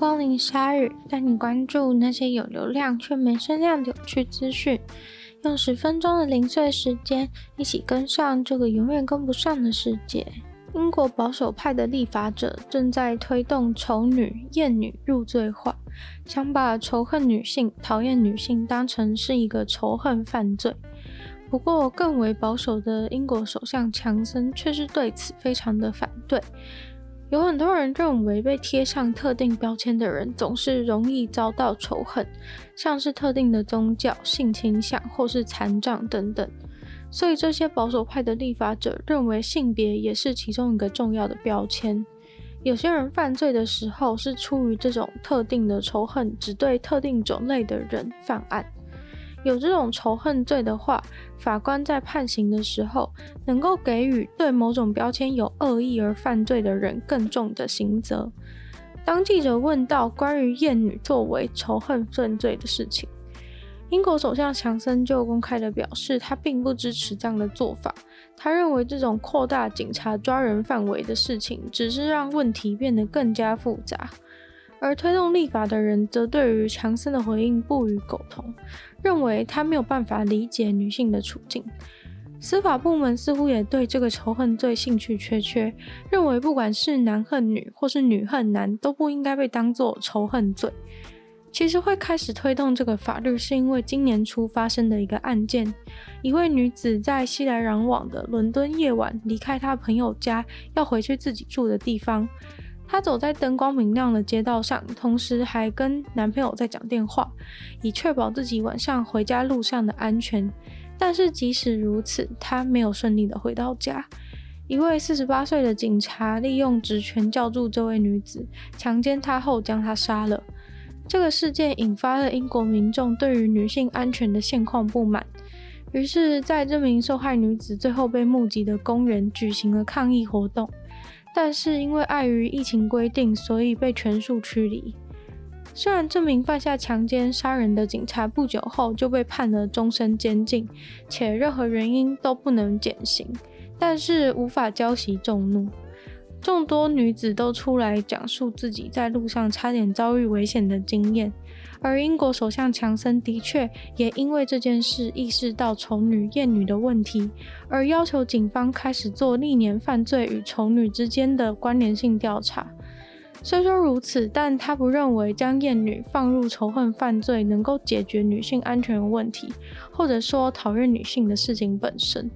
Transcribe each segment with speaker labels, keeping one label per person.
Speaker 1: 光临鲨语，带你关注那些有流量却没声量的有趣资讯。用十分钟的零碎时间，一起跟上这个永远跟不上的世界。英国保守派的立法者正在推动丑女、厌女入罪化，想把仇恨女性、讨厌女性当成是一个仇恨犯罪。不过，更为保守的英国首相强森却是对此非常的反对。有很多人认为，被贴上特定标签的人总是容易遭到仇恨，像是特定的宗教、性倾向或是残障等等。所以，这些保守派的立法者认为，性别也是其中一个重要的标签。有些人犯罪的时候是出于这种特定的仇恨，只对特定种类的人犯案。有这种仇恨罪的话，法官在判刑的时候，能够给予对某种标签有恶意而犯罪的人更重的刑责。当记者问到关于厌女作为仇恨犯罪的事情，英国首相强森就公开地表示，他并不支持这样的做法。他认为这种扩大警察抓人范围的事情，只是让问题变得更加复杂。而推动立法的人则对于强森的回应不予苟同，认为他没有办法理解女性的处境。司法部门似乎也对这个仇恨罪兴趣缺缺，认为不管是男恨女或是女恨男，都不应该被当作仇恨罪。其实会开始推动这个法律，是因为今年初发生的一个案件：一位女子在熙来攘往的伦敦夜晚离开她朋友家，要回去自己住的地方。她走在灯光明亮的街道上，同时还跟男朋友在讲电话，以确保自己晚上回家路上的安全。但是即使如此，她没有顺利的回到家。一位四十八岁的警察利用职权叫住这位女子，强奸她后将她杀了。这个事件引发了英国民众对于女性安全的现况不满，于是，在这名受害女子最后被目击的公园举行了抗议活动。但是因为碍于疫情规定，所以被全数驱离。虽然这名犯下强奸杀人的警察不久后就被判了终身监禁，且任何原因都不能减刑，但是无法浇熄众怒。众多女子都出来讲述自己在路上差点遭遇危险的经验。而英国首相强森的确也因为这件事意识到丑女厌女的问题，而要求警方开始做历年犯罪与丑女之间的关联性调查。虽说如此，但他不认为将厌女放入仇恨犯罪能够解决女性安全问题，或者说讨厌女性的事情本身。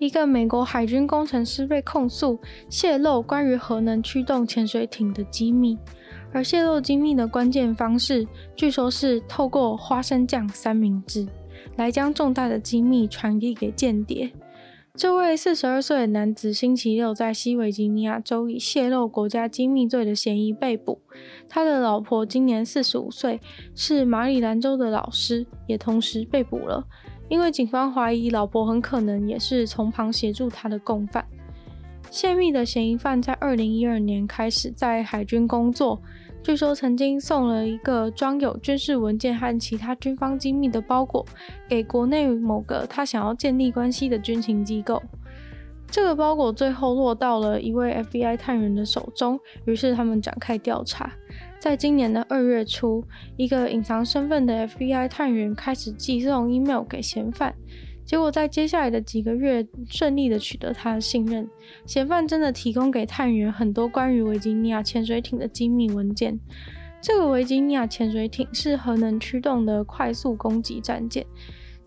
Speaker 1: 一个美国海军工程师被控诉泄露关于核能驱动潜水艇的机密。而泄露机密的关键方式，据说是透过花生酱三明治来将重大的机密传递给间谍。这位四十二岁的男子星期六在西维吉尼亚州以泄露国家机密罪的嫌疑被捕。他的老婆今年四十五岁，是马里兰州的老师，也同时被捕了，因为警方怀疑老婆很可能也是从旁协助他的共犯。泄密的嫌疑犯在二零一二年开始在海军工作，据说曾经送了一个装有军事文件和其他军方机密的包裹给国内某个他想要建立关系的军情机构。这个包裹最后落到了一位 FBI 探员的手中，于是他们展开调查。在今年的二月初，一个隐藏身份的 FBI 探员开始寄送 email 给嫌犯。结果在接下来的几个月，顺利的取得他的信任。嫌犯真的提供给探员很多关于维吉尼亚潜水艇的机密文件。这个维吉尼亚潜水艇是核能驱动的快速攻击战舰。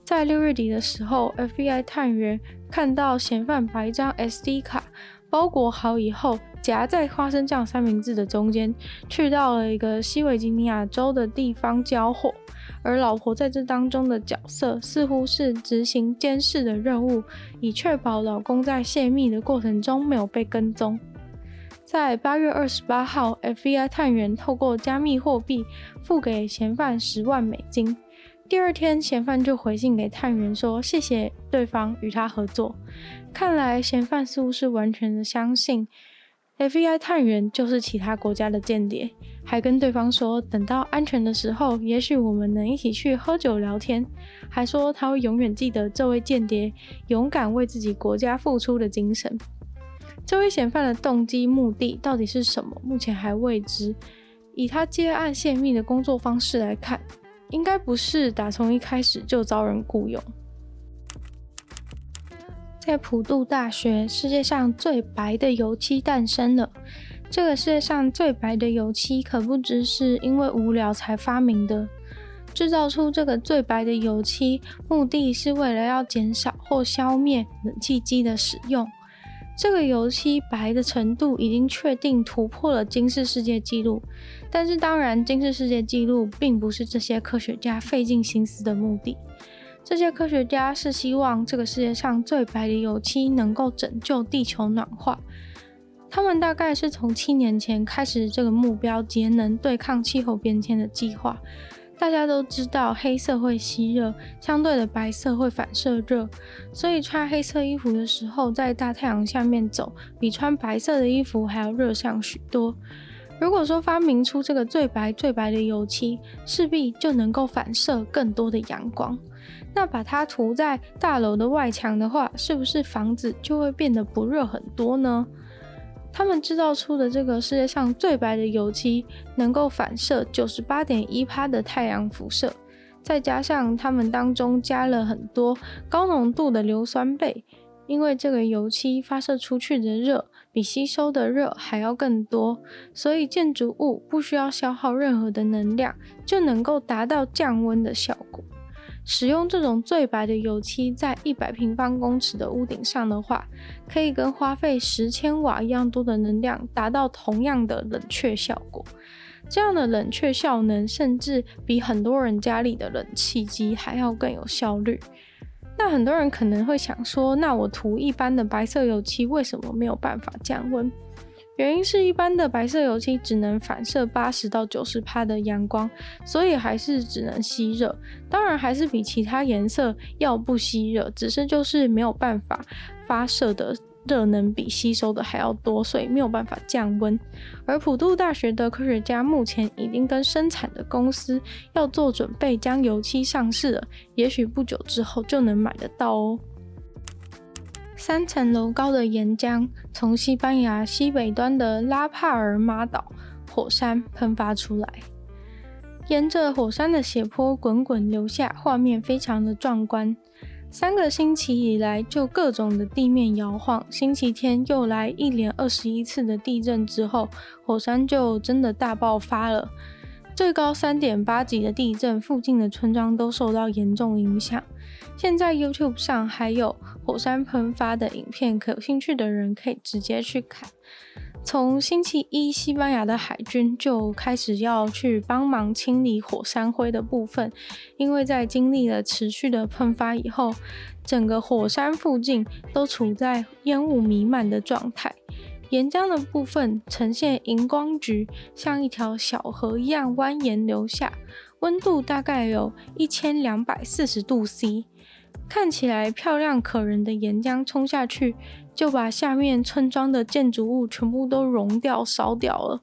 Speaker 1: 在六月底的时候，FBI 探员看到嫌犯把一张 SD 卡包裹好以后，夹在花生酱三明治的中间，去到了一个西维吉尼亚州的地方交货。而老婆在这当中的角色，似乎是执行监视的任务，以确保老公在泄密的过程中没有被跟踪。在八月二十八号，FBI 探员透过加密货币付给嫌犯十万美金。第二天，嫌犯就回信给探员说：“谢谢对方与他合作。”看来嫌犯似乎是完全的相信。FBI 探员就是其他国家的间谍，还跟对方说，等到安全的时候，也许我们能一起去喝酒聊天。还说他会永远记得这位间谍勇敢为自己国家付出的精神。这位嫌犯的动机目的到底是什么，目前还未知。以他接案泄密的工作方式来看，应该不是打从一开始就遭人雇佣。在普渡大学，世界上最白的油漆诞生了。这个世界上最白的油漆，可不只是因为无聊才发明的。制造出这个最白的油漆，目的是为了要减少或消灭冷气机的使用。这个油漆白的程度已经确定突破了金氏世界纪录，但是当然，金氏世界纪录并不是这些科学家费尽心思的目的。这些科学家是希望这个世界上最白的油漆能够拯救地球暖化。他们大概是从七年前开始这个目标，节能对抗气候变迁的计划。大家都知道黑色会吸热，相对的白色会反射热，所以穿黑色衣服的时候，在大太阳下面走，比穿白色的衣服还要热上许多。如果说发明出这个最白最白的油漆，势必就能够反射更多的阳光。那把它涂在大楼的外墙的话，是不是房子就会变得不热很多呢？他们制造出的这个世界上最白的油漆，能够反射九十八点一趴的太阳辐射，再加上他们当中加了很多高浓度的硫酸钡，因为这个油漆发射出去的热比吸收的热还要更多，所以建筑物不需要消耗任何的能量，就能够达到降温的效果。使用这种最白的油漆在一百平方公尺的屋顶上的话，可以跟花费十千瓦一样多的能量，达到同样的冷却效果。这样的冷却效能，甚至比很多人家里的冷气机还要更有效率。那很多人可能会想说，那我涂一般的白色油漆，为什么没有办法降温？原因是一般的白色油漆只能反射八十到九十帕的阳光，所以还是只能吸热。当然还是比其他颜色要不吸热，只是就是没有办法发射的热能比吸收的还要多，所以没有办法降温。而普渡大学的科学家目前已经跟生产的公司要做准备，将油漆上市了，也许不久之后就能买得到哦。三层楼高的岩浆从西班牙西北端的拉帕尔马岛火山喷发出来，沿着火山的斜坡滚滚流下，画面非常的壮观。三个星期以来就各种的地面摇晃，星期天又来一连二十一次的地震之后，火山就真的大爆发了。最高三点八级的地震，附近的村庄都受到严重影响。现在 YouTube 上还有火山喷发的影片，可有兴趣的人可以直接去看。从星期一，西班牙的海军就开始要去帮忙清理火山灰的部分，因为在经历了持续的喷发以后，整个火山附近都处在烟雾弥漫的状态。岩浆的部分呈现荧光橘，像一条小河一样蜿蜒流下，温度大概有一千两百四十度 C，看起来漂亮可人的岩浆冲下去，就把下面村庄的建筑物全部都融掉、烧掉了。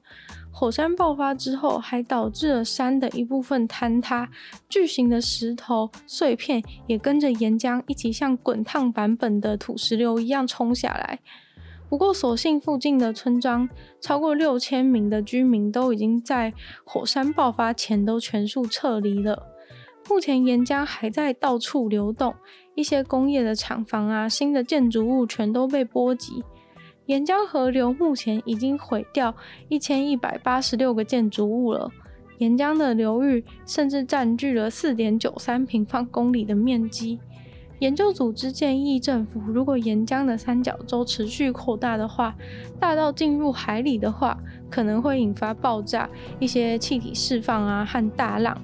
Speaker 1: 火山爆发之后，还导致了山的一部分坍塌，巨型的石头碎片也跟着岩浆一起像滚烫版本的土石流一样冲下来。不过，所幸附近的村庄超过六千名的居民都已经在火山爆发前都全数撤离了。目前岩浆还在到处流动，一些工业的厂房啊、新的建筑物全都被波及。岩浆河流目前已经毁掉一千一百八十六个建筑物了。岩浆的流域甚至占据了四点九三平方公里的面积。研究组织建议政府，如果岩浆的三角洲持续扩大的话，大到进入海里的话，可能会引发爆炸、一些气体释放啊和大浪。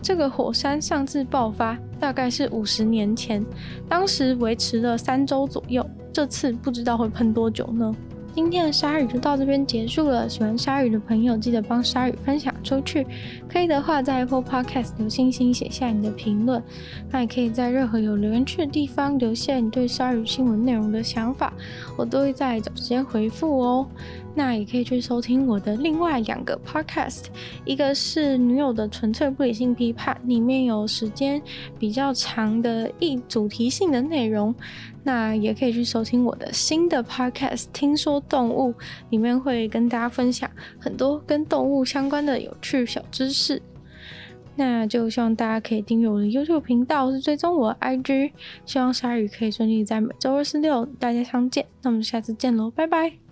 Speaker 1: 这个火山上次爆发大概是五十年前，当时维持了三周左右，这次不知道会喷多久呢？今天的鲨鱼就到这边结束了。喜欢鲨鱼的朋友，记得帮鲨鱼分享出去。可以的话，在 Apple Podcast 留星星，写下你的评论。那也可以在任何有留言区的地方留下你对鲨鱼新闻内容的想法，我都会在找时间回复哦。那也可以去收听我的另外两个 podcast，一个是女友的纯粹不理性批判，里面有时间比较长的一主题性的内容。那也可以去收听我的新的 podcast《听说动物》，里面会跟大家分享很多跟动物相关的有趣小知识。那就希望大家可以订阅我的 YouTube 频道，是追踪我的 IG。希望鲨鱼可以顺利在每周二、四、六大家相见。那我们下次见喽，拜拜。